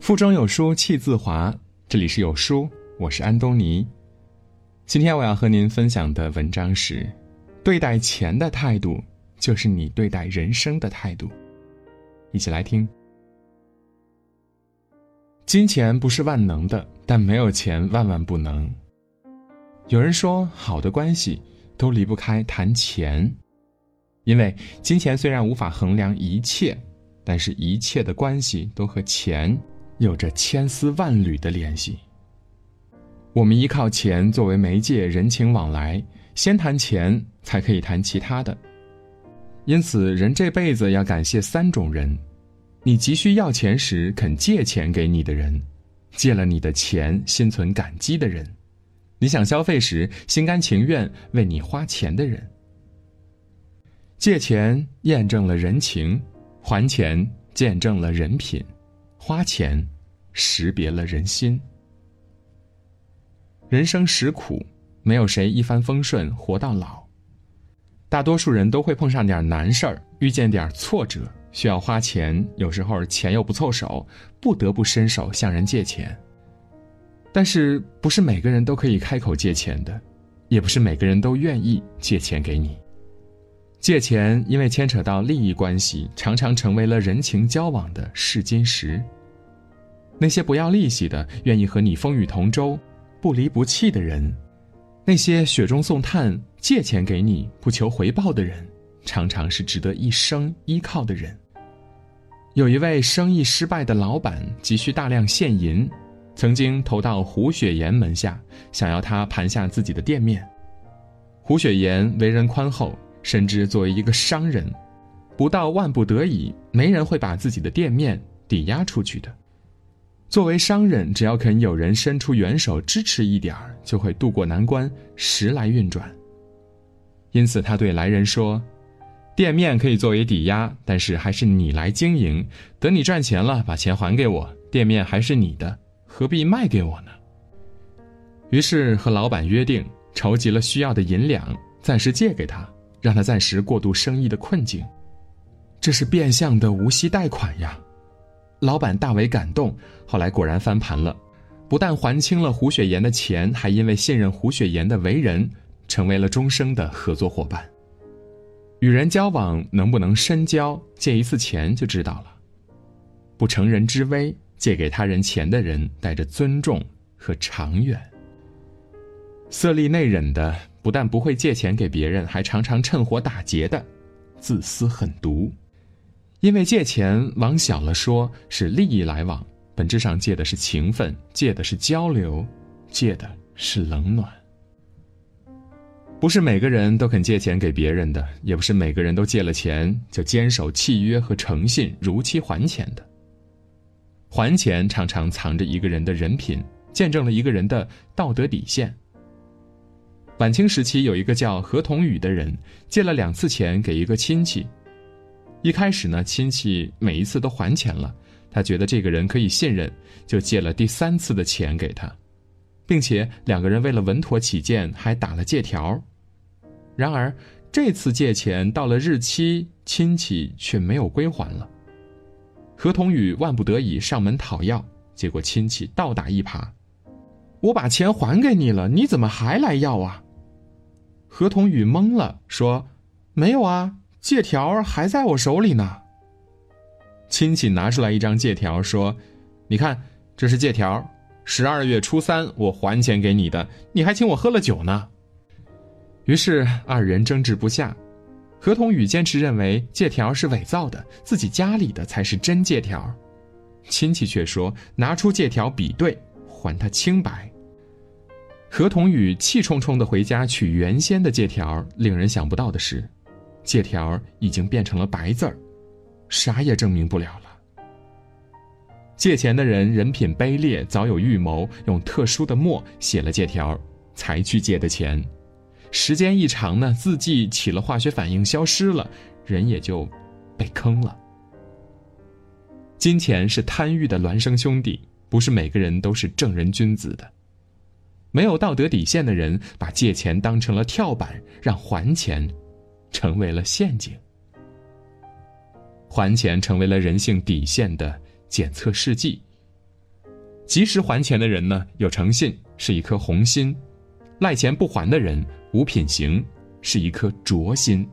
腹中有书气自华。这里是有书，我是安东尼。今天我要和您分享的文章是：对待钱的态度，就是你对待人生的态度。一起来听。金钱不是万能的，但没有钱万万不能。有人说，好的关系都离不开谈钱，因为金钱虽然无法衡量一切，但是一切的关系都和钱。有着千丝万缕的联系。我们依靠钱作为媒介，人情往来，先谈钱才可以谈其他的。因此，人这辈子要感谢三种人：你急需要钱时肯借钱给你的人，借了你的钱心存感激的人，你想消费时心甘情愿为你花钱的人。借钱验证了人情，还钱见证了人品。花钱，识别了人心。人生实苦，没有谁一帆风顺活到老。大多数人都会碰上点难事儿，遇见点挫折，需要花钱，有时候钱又不凑手，不得不伸手向人借钱。但是，不是每个人都可以开口借钱的，也不是每个人都愿意借钱给你。借钱因为牵扯到利益关系，常常成为了人情交往的试金石。那些不要利息的、愿意和你风雨同舟、不离不弃的人，那些雪中送炭、借钱给你不求回报的人，常常是值得一生依靠的人。有一位生意失败的老板急需大量现银，曾经投到胡雪岩门下，想要他盘下自己的店面。胡雪岩为人宽厚。深知作为一个商人，不到万不得已，没人会把自己的店面抵押出去的。作为商人，只要肯有人伸出援手支持一点儿，就会渡过难关，时来运转。因此，他对来人说：“店面可以作为抵押，但是还是你来经营。等你赚钱了，把钱还给我，店面还是你的，何必卖给我呢？”于是和老板约定，筹集了需要的银两，暂时借给他。让他暂时过渡生意的困境，这是变相的无息贷款呀！老板大为感动，后来果然翻盘了，不但还清了胡雪岩的钱，还因为信任胡雪岩的为人，成为了终生的合作伙伴。与人交往能不能深交，借一次钱就知道了。不成人之危，借给他人钱的人，带着尊重和长远。色厉内荏的。不但不会借钱给别人，还常常趁火打劫的，自私狠毒。因为借钱往小了说是利益来往，本质上借的是情分，借的是交流，借的是冷暖。不是每个人都肯借钱给别人的，也不是每个人都借了钱就坚守契约和诚信，如期还钱的。还钱常常藏着一个人的人品，见证了一个人的道德底线。晚清时期，有一个叫何同宇的人，借了两次钱给一个亲戚。一开始呢，亲戚每一次都还钱了，他觉得这个人可以信任，就借了第三次的钱给他，并且两个人为了稳妥起见，还打了借条。然而这次借钱到了日期，亲戚却没有归还了。何同宇万不得已上门讨要，结果亲戚倒打一耙：“我把钱还给你了，你怎么还来要啊？”何同宇懵了，说：“没有啊，借条还在我手里呢。”亲戚拿出来一张借条，说：“你看，这是借条，十二月初三我还钱给你的，你还请我喝了酒呢。”于是二人争执不下。何同宇坚持认为借条是伪造的，自己家里的才是真借条。亲戚却说：“拿出借条比对，还他清白。”何同宇气冲冲的回家取原先的借条，令人想不到的是，借条已经变成了白字儿，啥也证明不了了。借钱的人人品卑劣，早有预谋，用特殊的墨写了借条，才去借的钱。时间一长呢，字迹起了化学反应，消失了，人也就被坑了。金钱是贪欲的孪生兄弟，不是每个人都是正人君子的。没有道德底线的人，把借钱当成了跳板，让还钱成为了陷阱。还钱成为了人性底线的检测试剂，及时还钱的人呢，有诚信，是一颗红心；赖钱不还的人，无品行，是一颗浊心；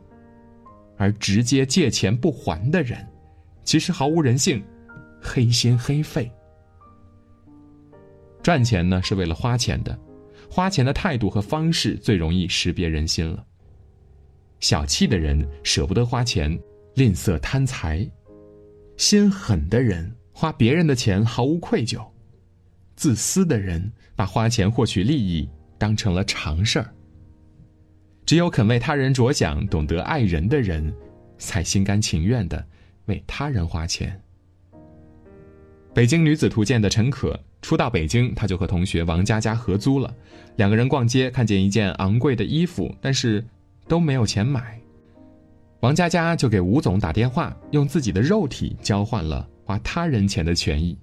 而直接借钱不还的人，其实毫无人性，黑心黑肺。赚钱呢是为了花钱的，花钱的态度和方式最容易识别人心了。小气的人舍不得花钱，吝啬贪财；心狠的人花别人的钱毫无愧疚。自私的人把花钱获取利益当成了常事儿。只有肯为他人着想、懂得爱人的人，才心甘情愿的为他人花钱。北京女子图鉴的陈可初到北京，她就和同学王佳佳合租了。两个人逛街，看见一件昂贵的衣服，但是都没有钱买。王佳佳就给吴总打电话，用自己的肉体交换了花他人钱的权益。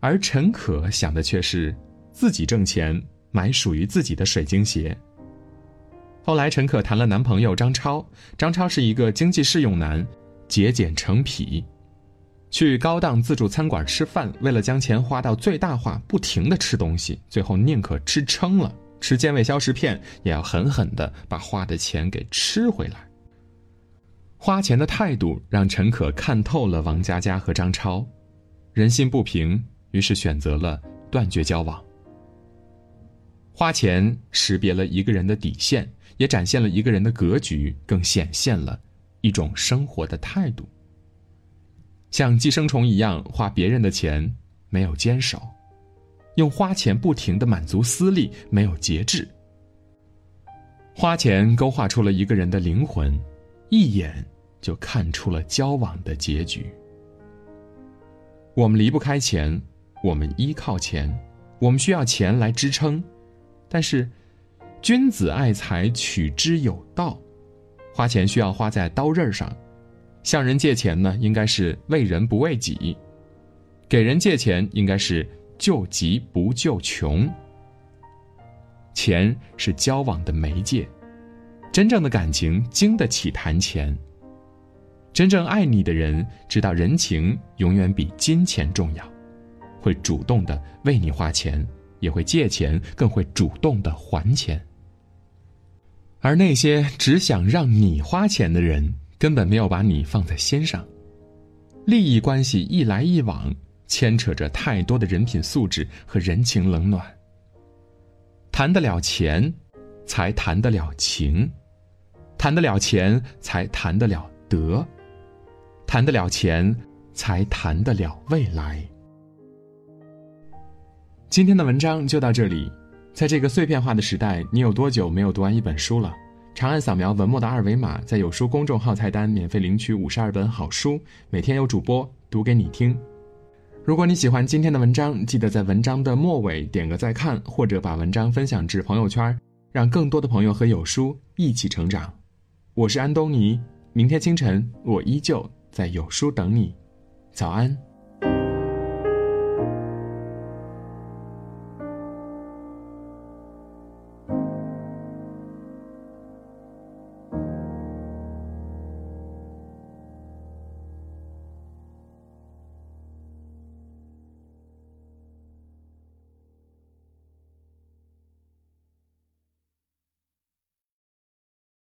而陈可想的却是自己挣钱买属于自己的水晶鞋。后来，陈可谈了男朋友张超，张超是一个经济适用男，节俭成癖，去高档自助餐馆吃饭，为了将钱花到最大化，不停的吃东西，最后宁可吃撑了，吃健胃消食片，也要狠狠的把花的钱给吃回来。花钱的态度让陈可看透了王佳佳和张超，人心不平。于是选择了断绝交往。花钱识别了一个人的底线，也展现了一个人的格局，更显现了一种生活的态度。像寄生虫一样花别人的钱，没有坚守；用花钱不停的满足私利，没有节制。花钱勾画出了一个人的灵魂，一眼就看出了交往的结局。我们离不开钱。我们依靠钱，我们需要钱来支撑，但是，君子爱财，取之有道。花钱需要花在刀刃上，向人借钱呢，应该是为人不为己；给人借钱，应该是救急不救穷。钱是交往的媒介，真正的感情经得起谈钱。真正爱你的人，知道人情永远比金钱重要。会主动的为你花钱，也会借钱，更会主动的还钱。而那些只想让你花钱的人，根本没有把你放在心上。利益关系一来一往，牵扯着太多的人品素质和人情冷暖。谈得了钱，才谈得了情；谈得了钱，才谈得了德；谈得了钱，才谈得了未来。今天的文章就到这里，在这个碎片化的时代，你有多久没有读完一本书了？长按扫描文末的二维码，在有书公众号菜单免费领取五十二本好书，每天有主播读给你听。如果你喜欢今天的文章，记得在文章的末尾点个再看，或者把文章分享至朋友圈，让更多的朋友和有书一起成长。我是安东尼，明天清晨我依旧在有书等你，早安。